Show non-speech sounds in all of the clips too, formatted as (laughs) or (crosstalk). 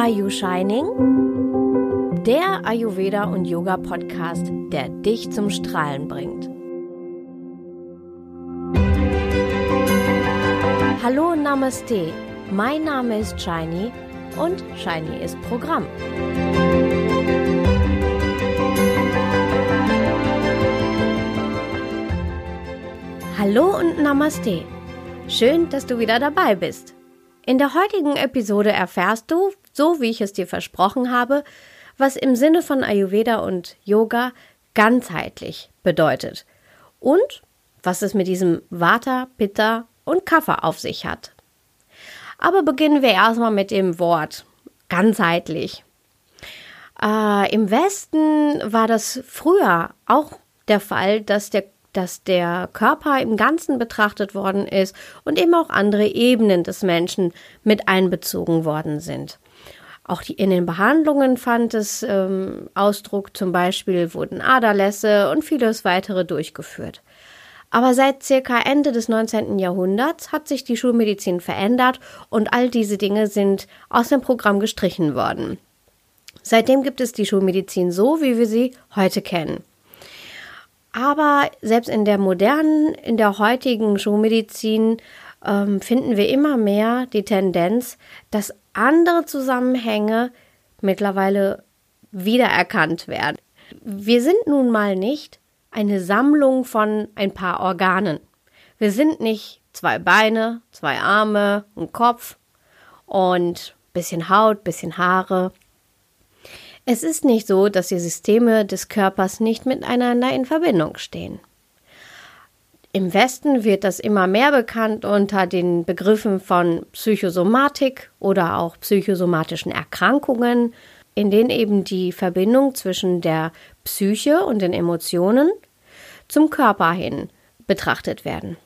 Are You Shining? Der Ayurveda und Yoga Podcast, der dich zum Strahlen bringt. Hallo Namaste. Mein Name ist Shiny und Shiny ist Programm. Hallo und Namaste. Schön, dass du wieder dabei bist. In der heutigen Episode erfährst du, so wie ich es dir versprochen habe, was im Sinne von Ayurveda und Yoga ganzheitlich bedeutet und was es mit diesem Vata, Pitta und Kapha auf sich hat. Aber beginnen wir erstmal mit dem Wort ganzheitlich. Äh, Im Westen war das früher auch der Fall, dass der dass der Körper im Ganzen betrachtet worden ist und eben auch andere Ebenen des Menschen mit einbezogen worden sind. Auch die, in den Behandlungen fand es ähm, Ausdruck, zum Beispiel wurden Aderlässe und vieles weitere durchgeführt. Aber seit circa Ende des 19. Jahrhunderts hat sich die Schulmedizin verändert und all diese Dinge sind aus dem Programm gestrichen worden. Seitdem gibt es die Schulmedizin so, wie wir sie heute kennen. Aber selbst in der modernen, in der heutigen Schulmedizin ähm, finden wir immer mehr die Tendenz, dass andere Zusammenhänge mittlerweile wiedererkannt werden. Wir sind nun mal nicht eine Sammlung von ein paar Organen. Wir sind nicht zwei Beine, zwei Arme, ein Kopf und bisschen Haut, bisschen Haare. Es ist nicht so, dass die Systeme des Körpers nicht miteinander in Verbindung stehen. Im Westen wird das immer mehr bekannt unter den Begriffen von Psychosomatik oder auch psychosomatischen Erkrankungen, in denen eben die Verbindung zwischen der Psyche und den Emotionen zum Körper hin betrachtet werden.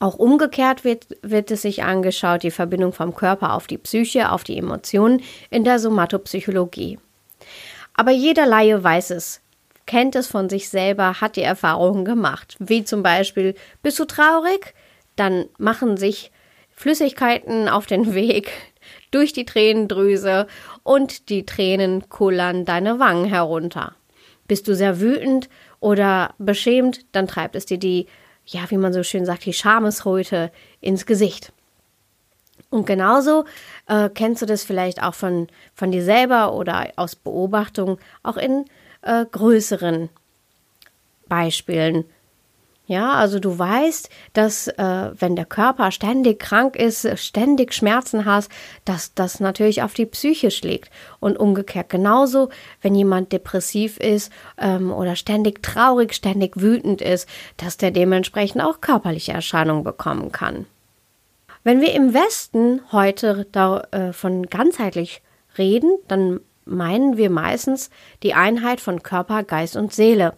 Auch umgekehrt wird, wird es sich angeschaut, die Verbindung vom Körper auf die Psyche, auf die Emotionen in der Somatopsychologie. Aber jeder Laie weiß es, kennt es von sich selber, hat die Erfahrungen gemacht. Wie zum Beispiel, bist du traurig? Dann machen sich Flüssigkeiten auf den (laughs) Weg durch die Tränendrüse und die Tränen kullern deine Wangen herunter. Bist du sehr wütend oder beschämt, dann treibt es dir die ja, wie man so schön sagt, die Schamesröte ins Gesicht. Und genauso äh, kennst du das vielleicht auch von, von dir selber oder aus Beobachtung, auch in äh, größeren Beispielen. Ja, also du weißt, dass äh, wenn der Körper ständig krank ist, ständig Schmerzen hast, dass das natürlich auf die Psyche schlägt. Und umgekehrt genauso, wenn jemand depressiv ist ähm, oder ständig traurig, ständig wütend ist, dass der dementsprechend auch körperliche Erscheinungen bekommen kann. Wenn wir im Westen heute davon äh, ganzheitlich reden, dann meinen wir meistens die Einheit von Körper, Geist und Seele.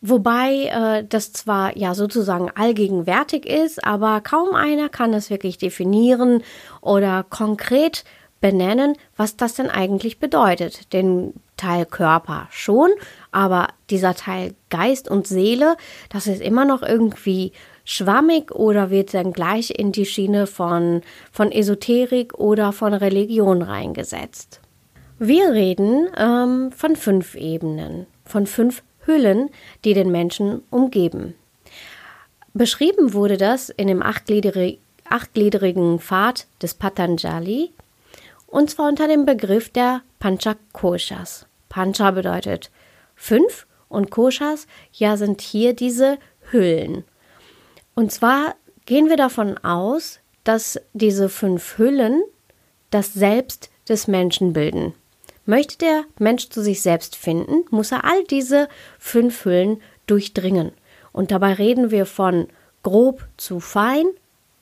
Wobei äh, das zwar ja sozusagen allgegenwärtig ist, aber kaum einer kann es wirklich definieren oder konkret benennen, was das denn eigentlich bedeutet. Den Teil Körper schon, aber dieser Teil Geist und Seele, das ist immer noch irgendwie schwammig oder wird dann gleich in die Schiene von, von Esoterik oder von Religion reingesetzt. Wir reden ähm, von fünf Ebenen, von fünf Hüllen, die den Menschen umgeben. Beschrieben wurde das in dem achtgliedrigen Pfad des Patanjali und zwar unter dem Begriff der Panchakoshas. Pancha bedeutet fünf und Koshas ja sind hier diese Hüllen. Und zwar gehen wir davon aus, dass diese fünf Hüllen das Selbst des Menschen bilden. Möchte der Mensch zu sich selbst finden, muss er all diese fünf Hüllen durchdringen. Und dabei reden wir von grob zu fein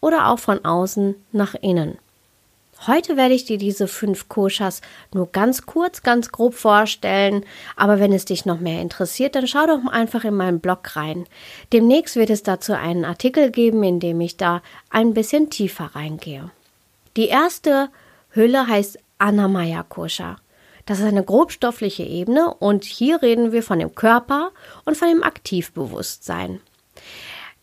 oder auch von außen nach innen. Heute werde ich dir diese fünf Koshas nur ganz kurz, ganz grob vorstellen, aber wenn es dich noch mehr interessiert, dann schau doch einfach in meinen Blog rein. Demnächst wird es dazu einen Artikel geben, in dem ich da ein bisschen tiefer reingehe. Die erste Hülle heißt Anamaya Kosha. Das ist eine grobstoffliche Ebene und hier reden wir von dem Körper und von dem Aktivbewusstsein.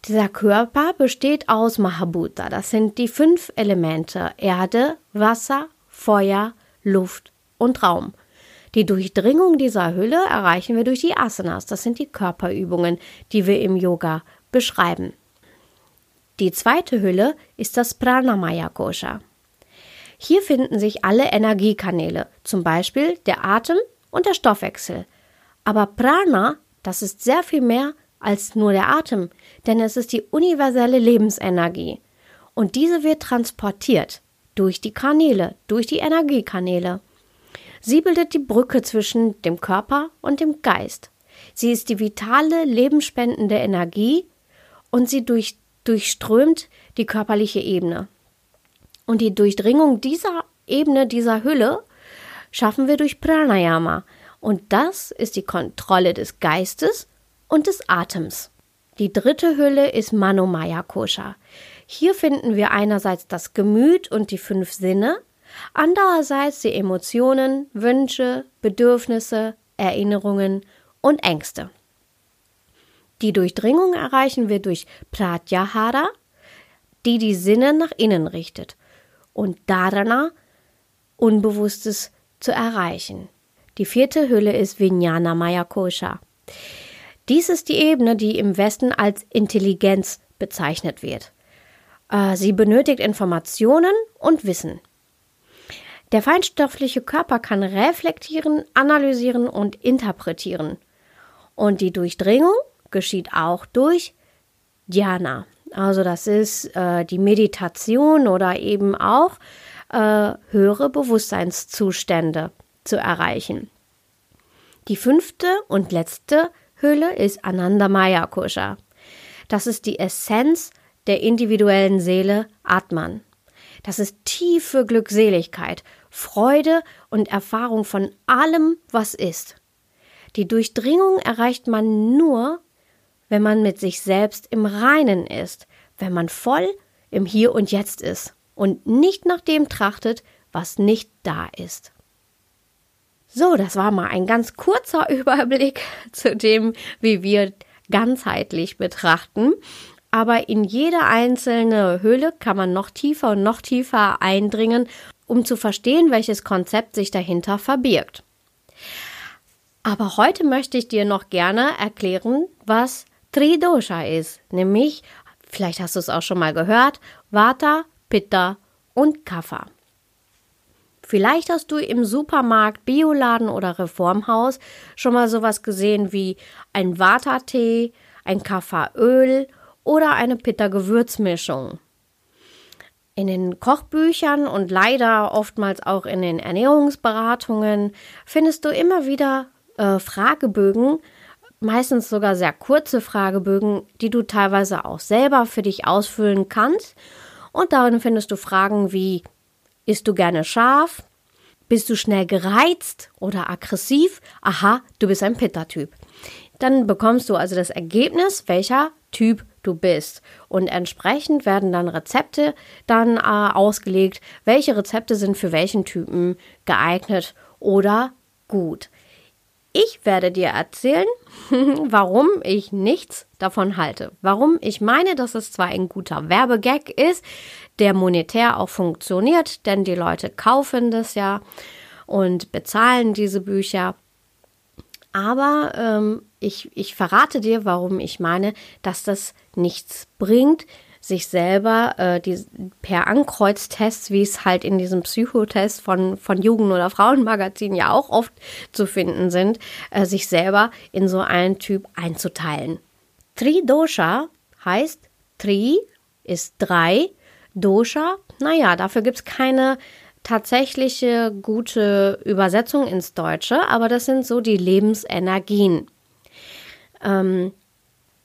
Dieser Körper besteht aus Mahabhuta. Das sind die fünf Elemente Erde, Wasser, Feuer, Luft und Raum. Die Durchdringung dieser Hülle erreichen wir durch die Asanas. Das sind die Körperübungen, die wir im Yoga beschreiben. Die zweite Hülle ist das Pranamaya Kosha. Hier finden sich alle Energiekanäle, zum Beispiel der Atem und der Stoffwechsel. Aber Prana, das ist sehr viel mehr als nur der Atem, denn es ist die universelle Lebensenergie. Und diese wird transportiert durch die Kanäle, durch die Energiekanäle. Sie bildet die Brücke zwischen dem Körper und dem Geist. Sie ist die vitale, lebensspendende Energie und sie durch, durchströmt die körperliche Ebene. Und die Durchdringung dieser Ebene, dieser Hülle, schaffen wir durch Pranayama. Und das ist die Kontrolle des Geistes und des Atems. Die dritte Hülle ist Manomaya Kosha. Hier finden wir einerseits das Gemüt und die fünf Sinne, andererseits die Emotionen, Wünsche, Bedürfnisse, Erinnerungen und Ängste. Die Durchdringung erreichen wir durch Pratyahara, die die Sinne nach innen richtet, und Dharana, Unbewusstes zu erreichen. Die vierte Hülle ist Vijnana Maya Kosha. Dies ist die Ebene, die im Westen als Intelligenz bezeichnet wird. Äh, sie benötigt Informationen und Wissen. Der feinstoffliche Körper kann reflektieren, analysieren und interpretieren. Und die Durchdringung geschieht auch durch Dhyana. Also das ist äh, die Meditation oder eben auch äh, höhere Bewusstseinszustände zu erreichen. Die fünfte und letzte Hülle ist Anandamaya Kosha. Das ist die Essenz der individuellen Seele Atman. Das ist tiefe Glückseligkeit, Freude und Erfahrung von allem, was ist. Die Durchdringung erreicht man nur, wenn man mit sich selbst im Reinen ist, wenn man voll im Hier und Jetzt ist und nicht nach dem trachtet, was nicht da ist. So, das war mal ein ganz kurzer (laughs) Überblick zu dem, wie wir ganzheitlich betrachten. Aber in jede einzelne Höhle kann man noch tiefer und noch tiefer eindringen, um zu verstehen, welches Konzept sich dahinter verbirgt. Aber heute möchte ich dir noch gerne erklären, was Tridosha ist, nämlich, vielleicht hast du es auch schon mal gehört, Vata, Pitta und Kapha. Vielleicht hast du im Supermarkt, Bioladen oder Reformhaus schon mal sowas gesehen wie ein Vata-Tee, ein Kapha-Öl oder eine Pitta-Gewürzmischung. In den Kochbüchern und leider oftmals auch in den Ernährungsberatungen findest du immer wieder äh, Fragebögen, meistens sogar sehr kurze Fragebögen, die du teilweise auch selber für dich ausfüllen kannst. Und darin findest du Fragen wie, isst du gerne scharf? Bist du schnell gereizt oder aggressiv? Aha, du bist ein Pitta-Typ. Dann bekommst du also das Ergebnis, welcher Typ du bist. Und entsprechend werden dann Rezepte dann äh, ausgelegt, welche Rezepte sind für welchen Typen geeignet oder gut. Ich werde dir erzählen, (laughs) warum ich nichts davon halte. Warum ich meine, dass es zwar ein guter Werbegag ist, der monetär auch funktioniert, denn die Leute kaufen das ja und bezahlen diese Bücher. Aber ähm, ich, ich verrate dir, warum ich meine, dass das nichts bringt, sich selber äh, die, per Ankreuztests, wie es halt in diesem Psychotest von, von Jugend- oder Frauenmagazinen ja auch oft zu finden sind, äh, sich selber in so einen Typ einzuteilen. Tri-Dosha heißt, Tri ist drei, Dosha, naja, dafür gibt es keine tatsächliche gute Übersetzung ins Deutsche, aber das sind so die Lebensenergien. Ähm,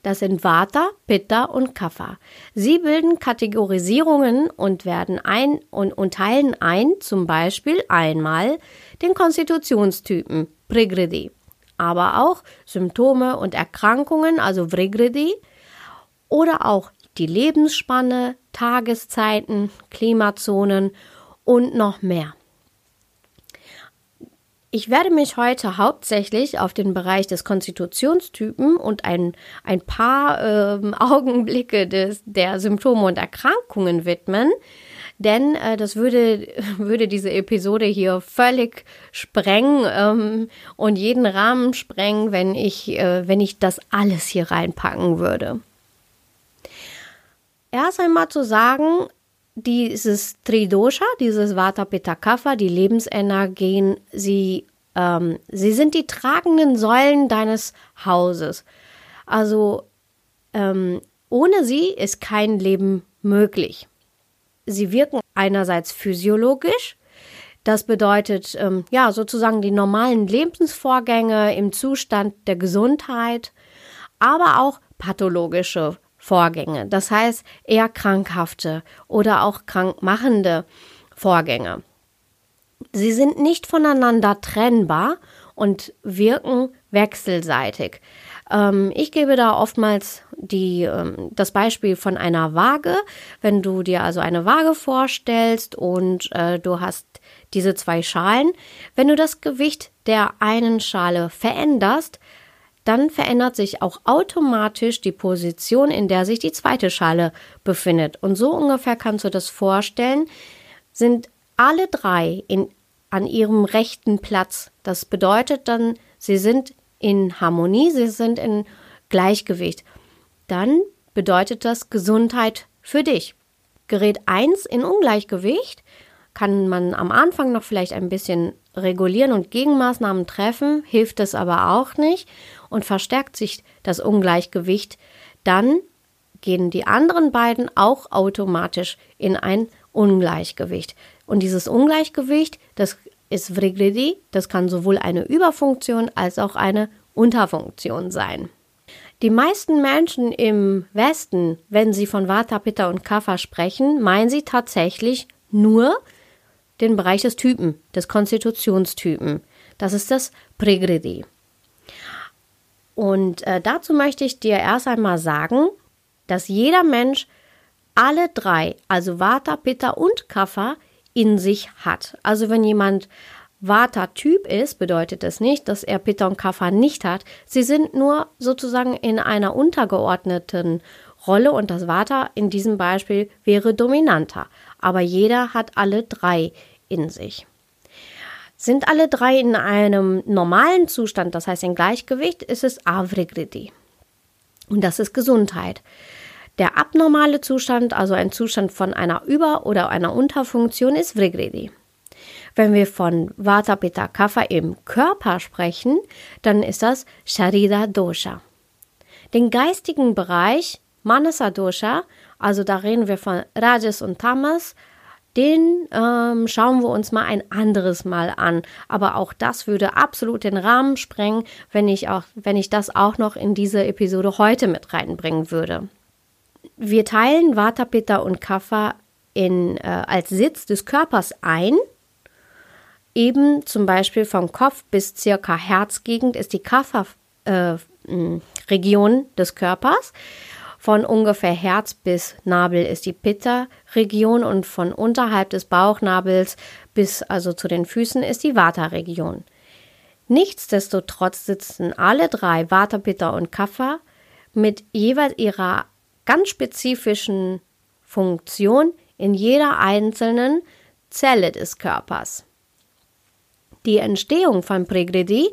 das sind Vata, Pitta und Kapha. Sie bilden Kategorisierungen und werden ein und, und teilen ein, zum Beispiel einmal den Konstitutionstypen Prigridi, aber auch Symptome und Erkrankungen, also Vrigridi, oder auch die Lebensspanne, Tageszeiten, Klimazonen und noch mehr. Ich werde mich heute hauptsächlich auf den Bereich des Konstitutionstypen und ein, ein paar äh, (laughs) Augenblicke des, der Symptome und Erkrankungen widmen, denn äh, das würde, (laughs) würde diese Episode hier völlig sprengen ähm, und jeden Rahmen sprengen, wenn ich, äh, wenn ich das alles hier reinpacken würde. Erst einmal zu sagen, dieses Tridosha, dieses Vata Pitta Kapha, die Lebensenergien, sie, ähm, sie sind die tragenden Säulen deines Hauses. Also ähm, ohne sie ist kein Leben möglich. Sie wirken einerseits physiologisch, das bedeutet ähm, ja sozusagen die normalen Lebensvorgänge im Zustand der Gesundheit, aber auch pathologische Vorgänge, das heißt eher krankhafte oder auch krankmachende Vorgänge. Sie sind nicht voneinander trennbar und wirken wechselseitig. Ähm, ich gebe da oftmals die, ähm, das Beispiel von einer Waage. Wenn du dir also eine Waage vorstellst und äh, du hast diese zwei Schalen, wenn du das Gewicht der einen Schale veränderst, dann verändert sich auch automatisch die Position, in der sich die zweite Schale befindet. Und so ungefähr kannst du das vorstellen, sind alle drei in, an ihrem rechten Platz. Das bedeutet dann, sie sind in Harmonie, sie sind in Gleichgewicht. Dann bedeutet das Gesundheit für dich. Gerät 1 in Ungleichgewicht, kann man am Anfang noch vielleicht ein bisschen regulieren und Gegenmaßnahmen treffen, hilft es aber auch nicht und verstärkt sich das Ungleichgewicht, dann gehen die anderen beiden auch automatisch in ein Ungleichgewicht. Und dieses Ungleichgewicht, das ist Vrigridi, das kann sowohl eine Überfunktion als auch eine Unterfunktion sein. Die meisten Menschen im Westen, wenn sie von Vata, Pitta und Kapha sprechen, meinen sie tatsächlich nur den Bereich des Typen, des Konstitutionstypen. Das ist das Prigridi. Und äh, dazu möchte ich dir erst einmal sagen, dass jeder Mensch alle drei, also Vata, Pitta und Kapha, in sich hat. Also wenn jemand Vata-Typ ist, bedeutet das nicht, dass er Pitta und Kapha nicht hat. Sie sind nur sozusagen in einer untergeordneten Rolle und das Vata in diesem Beispiel wäre dominanter. Aber jeder hat alle drei in sich. Sind alle drei in einem normalen Zustand, das heißt in Gleichgewicht, ist es Avrigriti. Und das ist Gesundheit. Der abnormale Zustand, also ein Zustand von einer Über- oder einer Unterfunktion, ist Vrigridi. Wenn wir von Vata Pitta Kapha im Körper sprechen, dann ist das Sharira Dosha. Den geistigen Bereich Manasa Dosha, also da reden wir von Rajas und Tamas, den ähm, schauen wir uns mal ein anderes Mal an. Aber auch das würde absolut den Rahmen sprengen, wenn ich auch, wenn ich das auch noch in diese Episode heute mit reinbringen würde. Wir teilen Vata, Pitta und Kapha in, äh, als Sitz des Körpers ein. Eben zum Beispiel vom Kopf bis circa Herzgegend ist die Kapha-Region äh, des Körpers. Von ungefähr Herz bis Nabel ist die Pitta-Region und von unterhalb des Bauchnabels bis also zu den Füßen ist die Vata-Region. Nichtsdestotrotz sitzen alle drei Vata, Pitta und Kapha mit jeweils ihrer ganz spezifischen Funktion in jeder einzelnen Zelle des Körpers. Die Entstehung von Pregredi,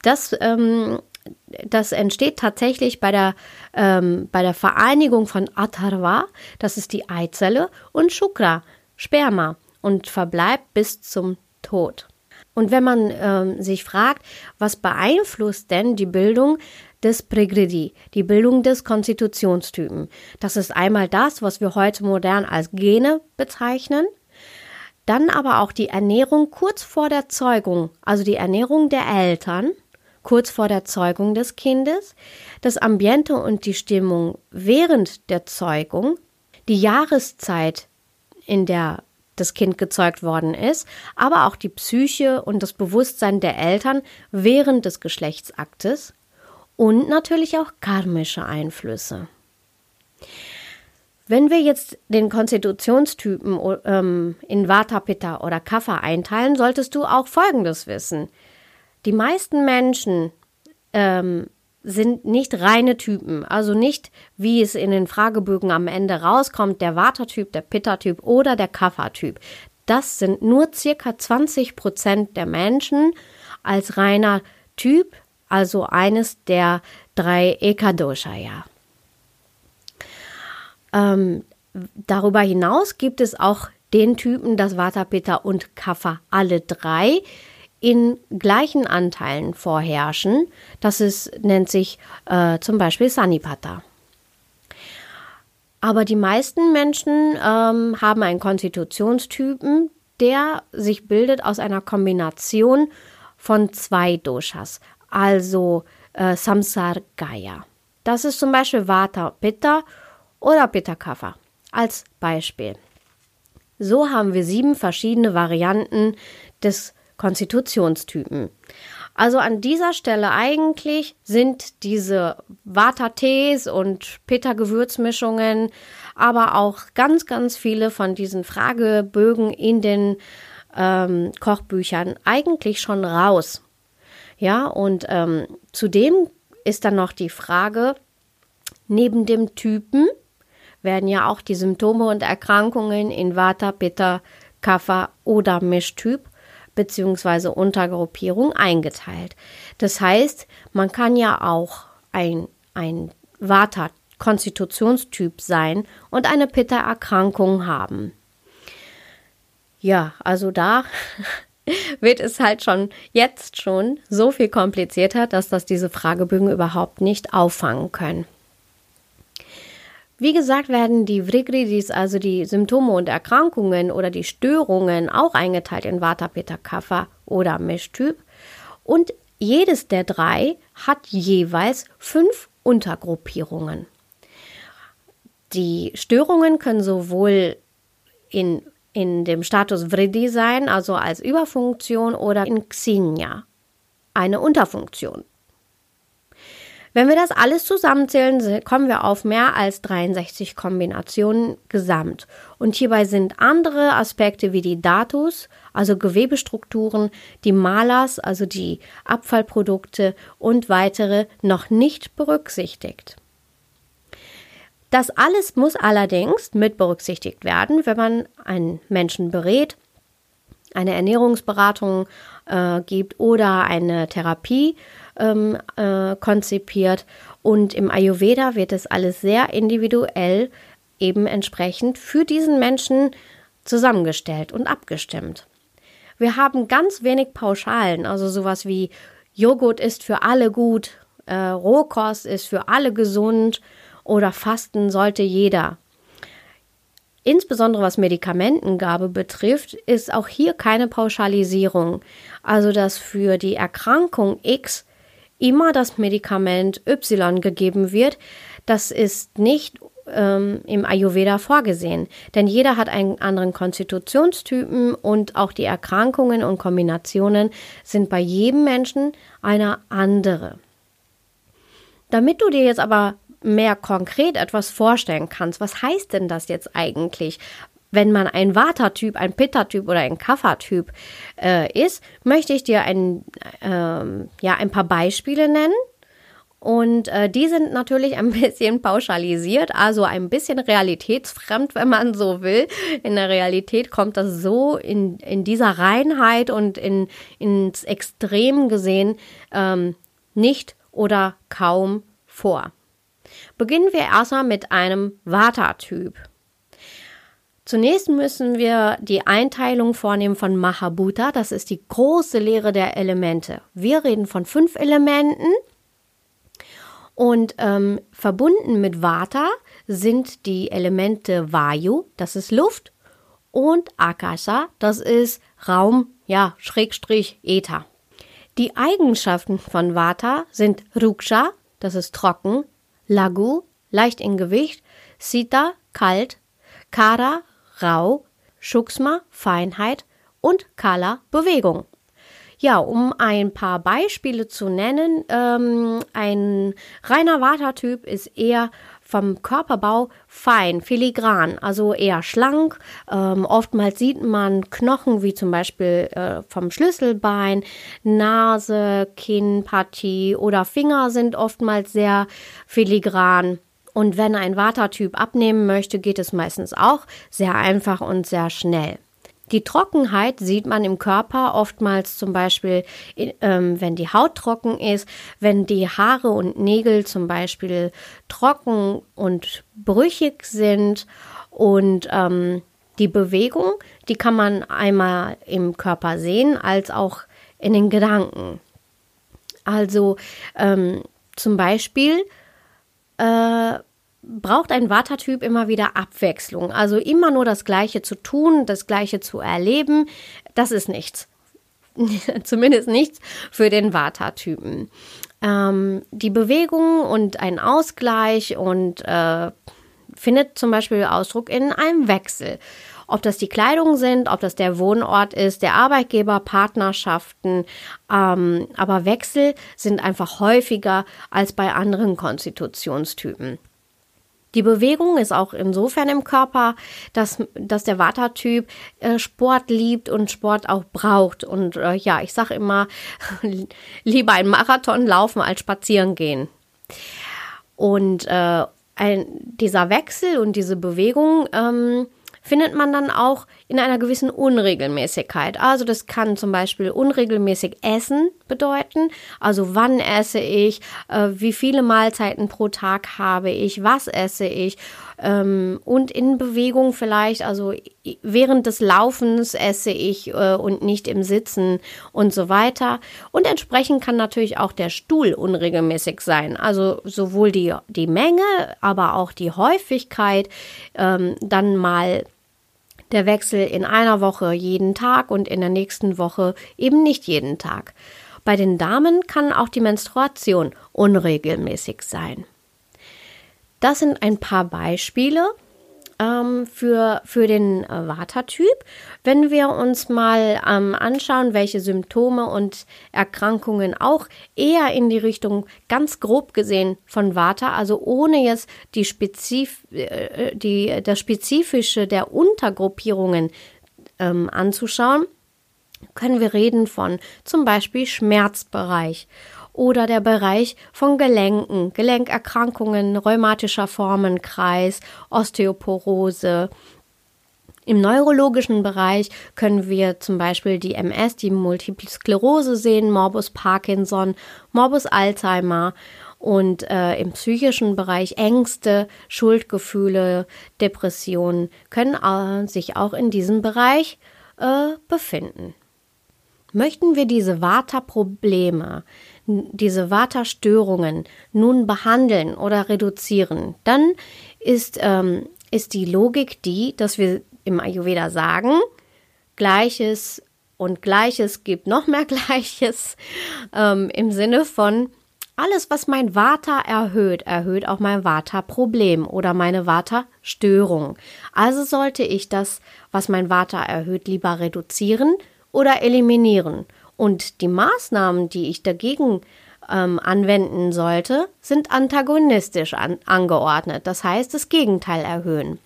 das ähm, das entsteht tatsächlich bei der, ähm, bei der Vereinigung von Atharva, das ist die Eizelle, und Shukra, Sperma, und verbleibt bis zum Tod. Und wenn man ähm, sich fragt, was beeinflusst denn die Bildung des Pregredi, die Bildung des Konstitutionstypen, das ist einmal das, was wir heute modern als Gene bezeichnen, dann aber auch die Ernährung kurz vor der Zeugung, also die Ernährung der Eltern, kurz vor der Zeugung des Kindes, das Ambiente und die Stimmung während der Zeugung, die Jahreszeit, in der das Kind gezeugt worden ist, aber auch die Psyche und das Bewusstsein der Eltern während des Geschlechtsaktes und natürlich auch karmische Einflüsse. Wenn wir jetzt den Konstitutionstypen ähm, in Vata, Pitta oder Kapha einteilen, solltest du auch Folgendes wissen. Die meisten Menschen ähm, sind nicht reine Typen, also nicht, wie es in den Fragebögen am Ende rauskommt, der Vata-Typ, der Pitta-Typ oder der Kapha-Typ. Das sind nur circa 20 Prozent der Menschen als reiner Typ, also eines der drei Ekadosha, ja. Ähm, darüber hinaus gibt es auch den Typen, das Vata, Pitta und Kapha, alle drei in gleichen Anteilen vorherrschen. Das ist, nennt sich äh, zum Beispiel Sanipata. Aber die meisten Menschen ähm, haben einen Konstitutionstypen, der sich bildet aus einer Kombination von zwei Doshas, also äh, Samsar Gaya. Das ist zum Beispiel Vata Pitta oder Pitta Kapha als Beispiel. So haben wir sieben verschiedene Varianten des Konstitutionstypen. Also an dieser Stelle eigentlich sind diese Vata-Tees und Pitta-Gewürzmischungen, aber auch ganz, ganz viele von diesen Fragebögen in den ähm, Kochbüchern eigentlich schon raus. Ja, und ähm, zudem ist dann noch die Frage, neben dem Typen werden ja auch die Symptome und Erkrankungen in Vata, Pitta, Kapha oder Mischtyp bzw. Untergruppierung eingeteilt. Das heißt, man kann ja auch ein, ein Vata-Konstitutionstyp sein und eine Pitta-Erkrankung haben. Ja, also da (laughs) wird es halt schon jetzt schon so viel komplizierter, dass das diese Fragebögen überhaupt nicht auffangen können. Wie gesagt, werden die Vrigridis, also die Symptome und Erkrankungen oder die Störungen, auch eingeteilt in Vata, Pitta, Kapha oder Mischtyp. Und jedes der drei hat jeweils fünf Untergruppierungen. Die Störungen können sowohl in, in dem Status Vridi sein, also als Überfunktion, oder in Xenia, eine Unterfunktion. Wenn wir das alles zusammenzählen, kommen wir auf mehr als 63 Kombinationen gesamt. Und hierbei sind andere Aspekte wie die Datus, also Gewebestrukturen, die Malas, also die Abfallprodukte und weitere noch nicht berücksichtigt. Das alles muss allerdings mit berücksichtigt werden, wenn man einen Menschen berät, eine Ernährungsberatung äh, gibt oder eine Therapie ähm, äh, konzipiert. Und im Ayurveda wird es alles sehr individuell eben entsprechend für diesen Menschen zusammengestellt und abgestimmt. Wir haben ganz wenig Pauschalen, also sowas wie Joghurt ist für alle gut, äh, Rohkost ist für alle gesund oder Fasten sollte jeder. Insbesondere was Medikamentengabe betrifft, ist auch hier keine Pauschalisierung. Also dass für die Erkrankung X immer das Medikament Y gegeben wird, das ist nicht ähm, im Ayurveda vorgesehen. Denn jeder hat einen anderen Konstitutionstypen und auch die Erkrankungen und Kombinationen sind bei jedem Menschen eine andere. Damit du dir jetzt aber mehr konkret etwas vorstellen kannst, was heißt denn das jetzt eigentlich? Wenn man ein Vata-Typ, ein Pitta-Typ oder ein Kapha-Typ äh, ist, möchte ich dir ein, äh, ja, ein paar Beispiele nennen. Und äh, die sind natürlich ein (laughs) bisschen pauschalisiert, also ein bisschen realitätsfremd, wenn man so will. In der Realität kommt das so in, in dieser Reinheit und in, ins Extrem gesehen ähm, nicht oder kaum vor. Beginnen wir erstmal mit einem Vata-Typ. Zunächst müssen wir die Einteilung vornehmen von Mahabhuta. Das ist die große Lehre der Elemente. Wir reden von fünf Elementen und ähm, verbunden mit Vata sind die Elemente Vayu, das ist Luft, und Akasha, das ist Raum, ja, Schrägstrich Äther. Die Eigenschaften von Vata sind Ruksha, das ist trocken, Lagu, leicht in Gewicht, Sita, kalt, Kara, rau, Schuksma, Feinheit und Kala, Bewegung. Ja, um ein paar Beispiele zu nennen, ähm, ein reiner Vata-Typ ist eher vom Körperbau fein, filigran, also eher schlank. Ähm, oftmals sieht man Knochen wie zum Beispiel äh, vom Schlüsselbein, Nase, Kinnpartie oder Finger sind oftmals sehr filigran. Und wenn ein Vata-Typ abnehmen möchte, geht es meistens auch sehr einfach und sehr schnell. Die Trockenheit sieht man im Körper oftmals zum Beispiel, ähm, wenn die Haut trocken ist, wenn die Haare und Nägel zum Beispiel trocken und brüchig sind und ähm, die Bewegung, die kann man einmal im Körper sehen, als auch in den Gedanken. Also ähm, zum Beispiel äh, braucht ein Vata-Typ immer wieder Abwechslung. Also immer nur das Gleiche zu tun, das Gleiche zu erleben, das ist nichts. (laughs) Zumindest nichts für den Vata-Typen. Ähm, die Bewegung und ein Ausgleich und äh, findet zum Beispiel Ausdruck in einem Wechsel. Ob das die Kleidung sind, ob das der Wohnort ist, der Arbeitgeber, Partnerschaften, ähm, aber Wechsel sind einfach häufiger als bei anderen Konstitutionstypen. Die Bewegung ist auch insofern im Körper, dass, dass der Vata-Typ äh, Sport liebt und Sport auch braucht. Und äh, ja, ich sage immer, (laughs) lieber ein Marathon laufen als spazieren gehen. Und äh, ein, dieser Wechsel und diese Bewegung ähm, findet man dann auch in einer gewissen Unregelmäßigkeit. Also das kann zum Beispiel unregelmäßig Essen bedeuten. Also wann esse ich, äh, wie viele Mahlzeiten pro Tag habe ich, was esse ich ähm, und in Bewegung vielleicht, also während des Laufens esse ich äh, und nicht im Sitzen und so weiter. Und entsprechend kann natürlich auch der Stuhl unregelmäßig sein. Also sowohl die, die Menge, aber auch die Häufigkeit ähm, dann mal der Wechsel in einer Woche jeden Tag und in der nächsten Woche eben nicht jeden Tag. Bei den Damen kann auch die Menstruation unregelmäßig sein. Das sind ein paar Beispiele ähm, für, für den äh, Vata-Typ. Wenn wir uns mal ähm, anschauen, welche Symptome und Erkrankungen auch eher in die Richtung ganz grob gesehen von Vata, also ohne jetzt die, Spezif äh, die das Spezifische der Untergruppierungen ähm, anzuschauen, können wir reden von zum Beispiel Schmerzbereich oder der Bereich von Gelenken, Gelenkerkrankungen, rheumatischer Formenkreis, Osteoporose. Im neurologischen Bereich können wir zum Beispiel die MS, die Multiple Sklerose sehen, Morbus Parkinson, Morbus Alzheimer und äh, im psychischen Bereich Ängste, Schuldgefühle, Depressionen können äh, sich auch in diesem Bereich äh, befinden. Möchten wir diese Vata-Probleme, diese Vata-Störungen nun behandeln oder reduzieren, dann ist, ähm, ist die Logik die, dass wir im Ayurveda sagen, Gleiches und Gleiches gibt noch mehr (laughs) Gleiches ähm, im Sinne von alles, was mein Vata erhöht, erhöht auch mein Vata-Problem oder meine Vata-Störung. Also sollte ich das, was mein Vata erhöht, lieber reduzieren oder eliminieren. Und die Maßnahmen, die ich dagegen ähm, anwenden sollte, sind antagonistisch an, angeordnet, das heißt das Gegenteil erhöhen.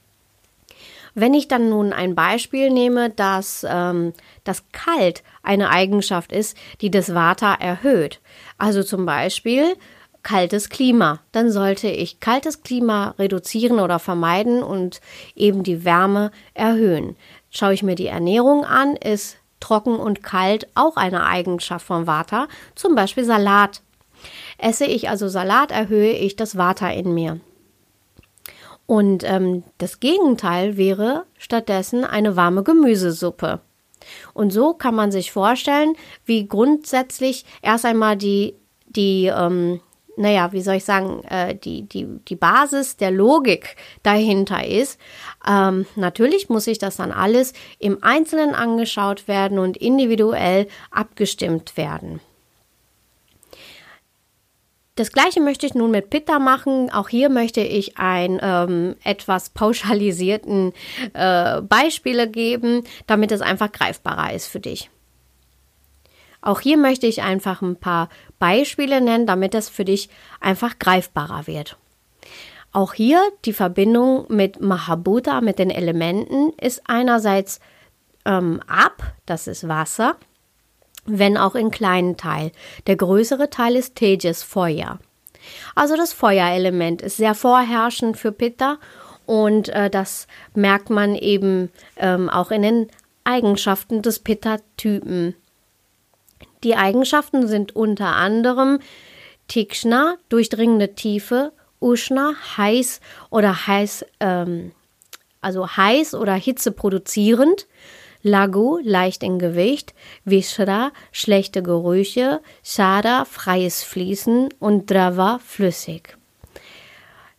Wenn ich dann nun ein Beispiel nehme, dass ähm, das Kalt eine Eigenschaft ist, die das Vata erhöht, also zum Beispiel kaltes Klima, dann sollte ich kaltes Klima reduzieren oder vermeiden und eben die Wärme erhöhen. Schaue ich mir die Ernährung an, ist trocken und kalt auch eine Eigenschaft von Vata, zum Beispiel Salat. Esse ich also Salat, erhöhe ich das Vata in mir. Und ähm, das Gegenteil wäre stattdessen eine warme Gemüsesuppe. Und so kann man sich vorstellen, wie grundsätzlich erst einmal die, die ähm, naja, wie soll ich sagen, äh, die, die, die Basis der Logik dahinter ist. Ähm, natürlich muss sich das dann alles im Einzelnen angeschaut werden und individuell abgestimmt werden. Das gleiche möchte ich nun mit Pitta machen. Auch hier möchte ich ein ähm, etwas pauschalisierten äh, Beispiele geben, damit es einfach greifbarer ist für dich. Auch hier möchte ich einfach ein paar Beispiele nennen, damit es für dich einfach greifbarer wird. Auch hier die Verbindung mit Mahabhuta, mit den Elementen, ist einerseits ähm, ab, das ist Wasser, wenn auch in kleinen Teil. Der größere Teil ist Tejas, Feuer. Also das Feuerelement ist sehr vorherrschend für Pitta und äh, das merkt man eben ähm, auch in den Eigenschaften des Pitta-Typen. Die Eigenschaften sind unter anderem Tikshna, durchdringende Tiefe, Ushna, heiß oder heiß, ähm, also heiß oder Hitze produzierend, Lagu, leicht in Gewicht, Vishra, schlechte Gerüche, Shada, freies Fließen und Drava, flüssig.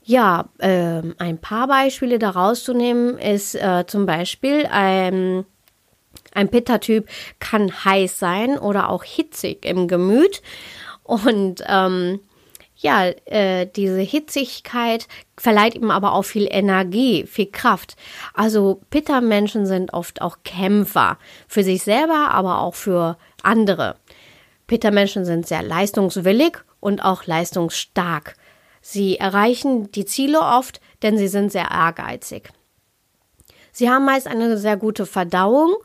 Ja, äh, ein paar Beispiele daraus zu nehmen ist äh, zum Beispiel ein, ein Pitta-Typ kann heiß sein oder auch hitzig im Gemüt und ähm, ja, äh, diese Hitzigkeit verleiht ihm aber auch viel Energie, viel Kraft. Also Pitta-Menschen sind oft auch Kämpfer für sich selber, aber auch für andere. Pitta-Menschen sind sehr leistungswillig und auch leistungsstark. Sie erreichen die Ziele oft, denn sie sind sehr ehrgeizig. Sie haben meist eine sehr gute Verdauung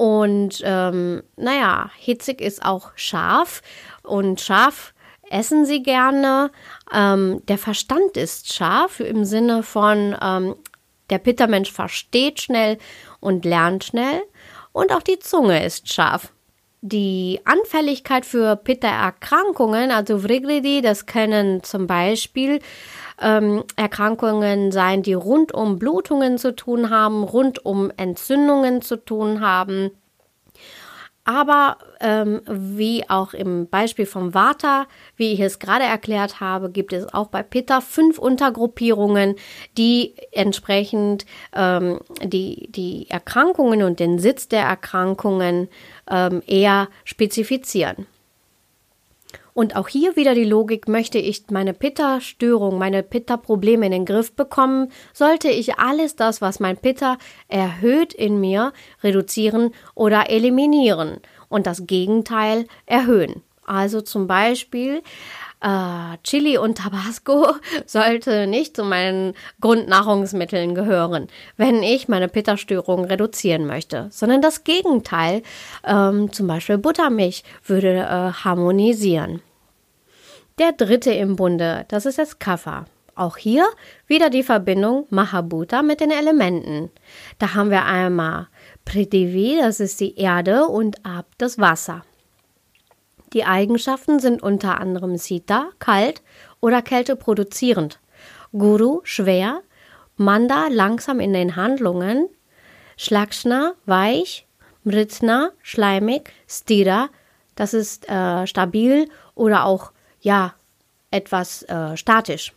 und ähm, naja, hitzig ist auch scharf und scharf essen sie gerne. Ähm, der Verstand ist scharf im Sinne von, ähm, der Pittermensch versteht schnell und lernt schnell. Und auch die Zunge ist scharf. Die Anfälligkeit für Pitta-Erkrankungen, also Vriglidi, das können zum Beispiel ähm, Erkrankungen sein, die rund um Blutungen zu tun haben, rund um Entzündungen zu tun haben. Aber ähm, wie auch im Beispiel vom Vata, wie ich es gerade erklärt habe, gibt es auch bei Pitta fünf Untergruppierungen, die entsprechend ähm, die, die Erkrankungen und den Sitz der Erkrankungen ähm, eher spezifizieren. Und auch hier wieder die Logik, möchte ich meine Pitta-Störung, meine Pitta-Probleme in den Griff bekommen, sollte ich alles das, was mein Pitta erhöht in mir, reduzieren oder eliminieren und das Gegenteil erhöhen. Also zum Beispiel äh, Chili und Tabasco (laughs) sollte nicht zu meinen Grundnahrungsmitteln gehören, wenn ich meine Pitta-Störung reduzieren möchte, sondern das Gegenteil, ähm, zum Beispiel Buttermilch, würde äh, harmonisieren. Der dritte im Bunde, das ist das Kapha. Auch hier wieder die Verbindung Mahabhuta mit den Elementen. Da haben wir einmal Prithivi, das ist die Erde, und Ab, das Wasser. Die Eigenschaften sind unter anderem Sita, kalt oder Kälte produzierend, Guru, schwer, Manda, langsam in den Handlungen, Schlakshna, weich, Mritna, schleimig, Stira, das ist äh, stabil oder auch, ja, etwas äh, statisch.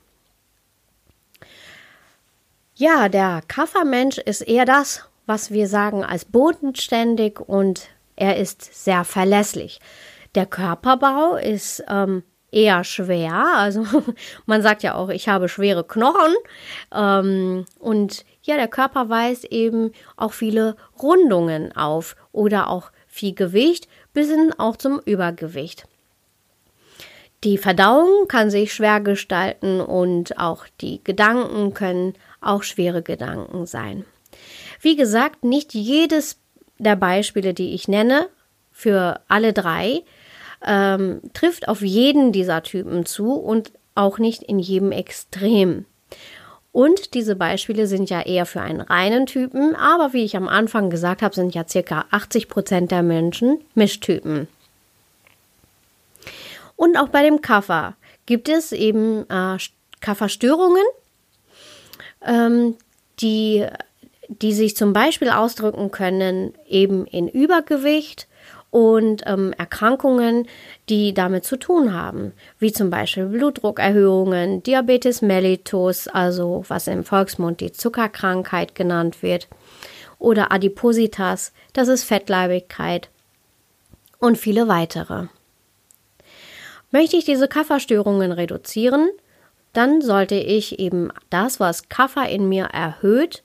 Ja, der Kaffermensch ist eher das, was wir sagen als bodenständig und er ist sehr verlässlich. Der Körperbau ist ähm, eher schwer. Also (laughs) man sagt ja auch, ich habe schwere Knochen. Ähm, und ja, der Körper weist eben auch viele Rundungen auf oder auch viel Gewicht bis hin auch zum Übergewicht. Die Verdauung kann sich schwer gestalten und auch die Gedanken können auch schwere Gedanken sein. Wie gesagt, nicht jedes der Beispiele, die ich nenne, für alle drei ähm, trifft auf jeden dieser Typen zu und auch nicht in jedem Extrem. Und diese Beispiele sind ja eher für einen reinen Typen, aber wie ich am Anfang gesagt habe, sind ja circa 80 Prozent der Menschen Mischtypen. Und auch bei dem Kaffer gibt es eben äh, Kafferstörungen, ähm, die, die sich zum Beispiel ausdrücken können eben in Übergewicht und ähm, Erkrankungen, die damit zu tun haben, wie zum Beispiel Blutdruckerhöhungen, Diabetes mellitus, also was im Volksmund die Zuckerkrankheit genannt wird, oder Adipositas, das ist Fettleibigkeit und viele weitere. Möchte ich diese Kafferstörungen reduzieren, dann sollte ich eben das, was Kaffer in mir erhöht,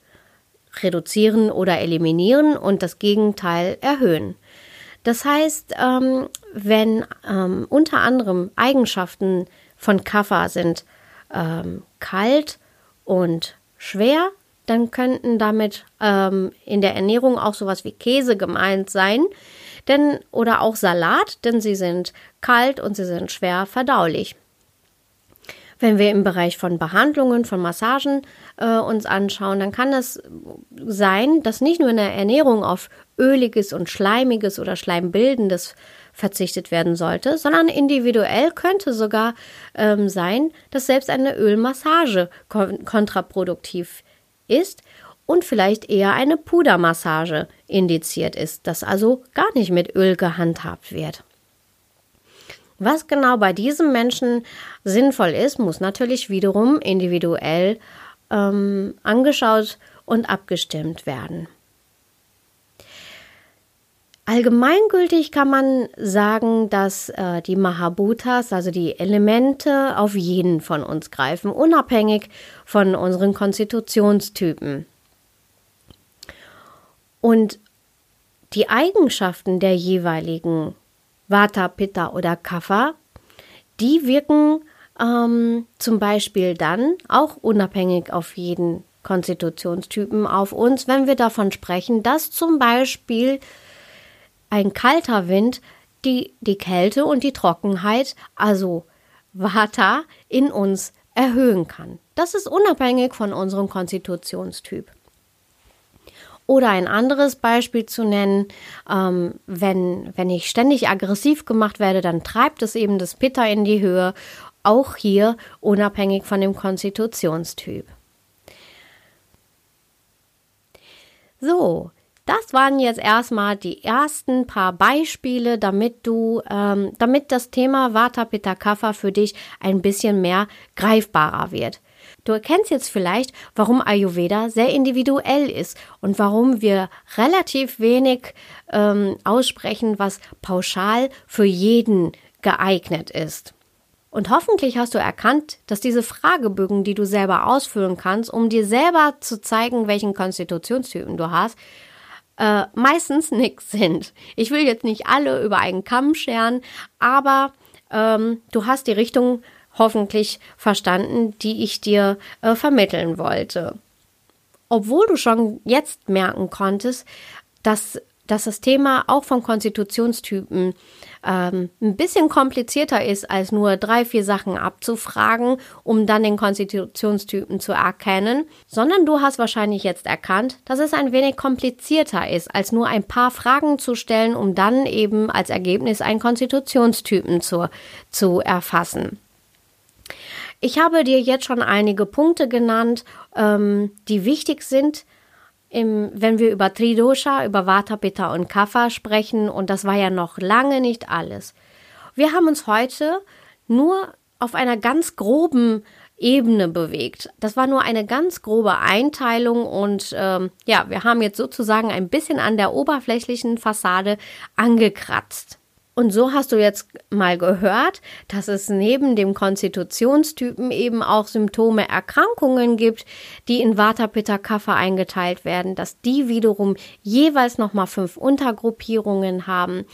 reduzieren oder eliminieren und das Gegenteil erhöhen. Das heißt, ähm, wenn ähm, unter anderem Eigenschaften von Kaffer sind ähm, kalt und schwer, dann könnten damit ähm, in der Ernährung auch sowas wie Käse gemeint sein, denn oder auch Salat, denn sie sind kalt und sie sind schwer verdaulich. Wenn wir im Bereich von Behandlungen, von Massagen äh, uns anschauen, dann kann es sein, dass nicht nur in der Ernährung auf öliges und schleimiges oder schleimbildendes verzichtet werden sollte, sondern individuell könnte sogar ähm, sein, dass selbst eine Ölmassage kon kontraproduktiv ist und vielleicht eher eine Pudermassage indiziert ist, dass also gar nicht mit Öl gehandhabt wird. Was genau bei diesem Menschen sinnvoll ist, muss natürlich wiederum individuell ähm, angeschaut und abgestimmt werden. Allgemeingültig kann man sagen, dass äh, die Mahabhutas, also die Elemente, auf jeden von uns greifen, unabhängig von unseren Konstitutionstypen. Und die Eigenschaften der jeweiligen Vata, Pitta oder Kapha, die wirken ähm, zum Beispiel dann auch unabhängig auf jeden Konstitutionstypen auf uns, wenn wir davon sprechen, dass zum Beispiel ein kalter Wind die, die Kälte und die Trockenheit, also Vata, in uns erhöhen kann. Das ist unabhängig von unserem Konstitutionstyp. Oder ein anderes Beispiel zu nennen, ähm, wenn, wenn ich ständig aggressiv gemacht werde, dann treibt es eben das Pitta in die Höhe, auch hier unabhängig von dem Konstitutionstyp. So, das waren jetzt erstmal die ersten paar Beispiele, damit du, ähm, damit das Thema Vata Pitta Kapha für dich ein bisschen mehr greifbarer wird. Du erkennst jetzt vielleicht, warum Ayurveda sehr individuell ist und warum wir relativ wenig ähm, aussprechen, was pauschal für jeden geeignet ist. Und hoffentlich hast du erkannt, dass diese Fragebögen, die du selber ausfüllen kannst, um dir selber zu zeigen, welchen Konstitutionstypen du hast, äh, meistens (laughs) nichts sind. Ich will jetzt nicht alle über einen Kamm scheren, aber ähm, du hast die Richtung hoffentlich verstanden, die ich dir äh, vermitteln wollte. Obwohl du schon jetzt merken konntest, dass dass das Thema auch von Konstitutionstypen ähm, ein bisschen komplizierter ist, als nur drei, vier Sachen abzufragen, um dann den Konstitutionstypen zu erkennen, sondern du hast wahrscheinlich jetzt erkannt, dass es ein wenig komplizierter ist, als nur ein paar Fragen zu stellen, um dann eben als Ergebnis einen Konstitutionstypen zu, zu erfassen. Ich habe dir jetzt schon einige Punkte genannt, ähm, die wichtig sind, im, wenn wir über Tridosha, über Vata, Pitta und Kapha sprechen, und das war ja noch lange nicht alles. Wir haben uns heute nur auf einer ganz groben Ebene bewegt. Das war nur eine ganz grobe Einteilung und ähm, ja, wir haben jetzt sozusagen ein bisschen an der oberflächlichen Fassade angekratzt. Und so hast du jetzt mal gehört, dass es neben dem Konstitutionstypen eben auch Symptome Erkrankungen gibt, die in Vata, Pitta, Kapha eingeteilt werden, dass die wiederum jeweils nochmal fünf Untergruppierungen haben,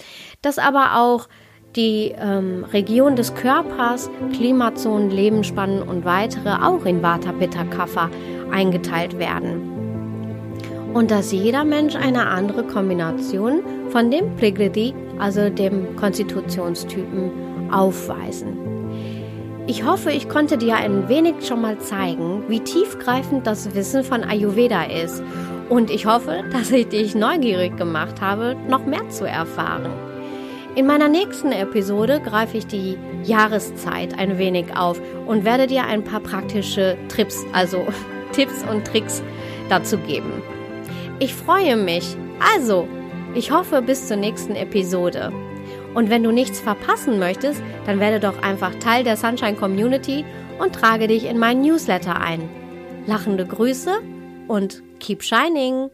dass aber auch die ähm, Region des Körpers, Klimazonen, Lebensspannen und weitere auch in Vata, Pitta, Kapha eingeteilt werden und dass jeder Mensch eine andere Kombination von dem Pregrity, also dem Konstitutionstypen, aufweisen. Ich hoffe, ich konnte dir ein wenig schon mal zeigen, wie tiefgreifend das Wissen von Ayurveda ist. Und ich hoffe, dass ich dich neugierig gemacht habe, noch mehr zu erfahren. In meiner nächsten Episode greife ich die Jahreszeit ein wenig auf und werde dir ein paar praktische Trips, also (laughs) Tipps und Tricks dazu geben. Ich freue mich. Also, ich hoffe bis zur nächsten Episode. Und wenn du nichts verpassen möchtest, dann werde doch einfach Teil der Sunshine Community und trage dich in meinen Newsletter ein. Lachende Grüße und keep shining!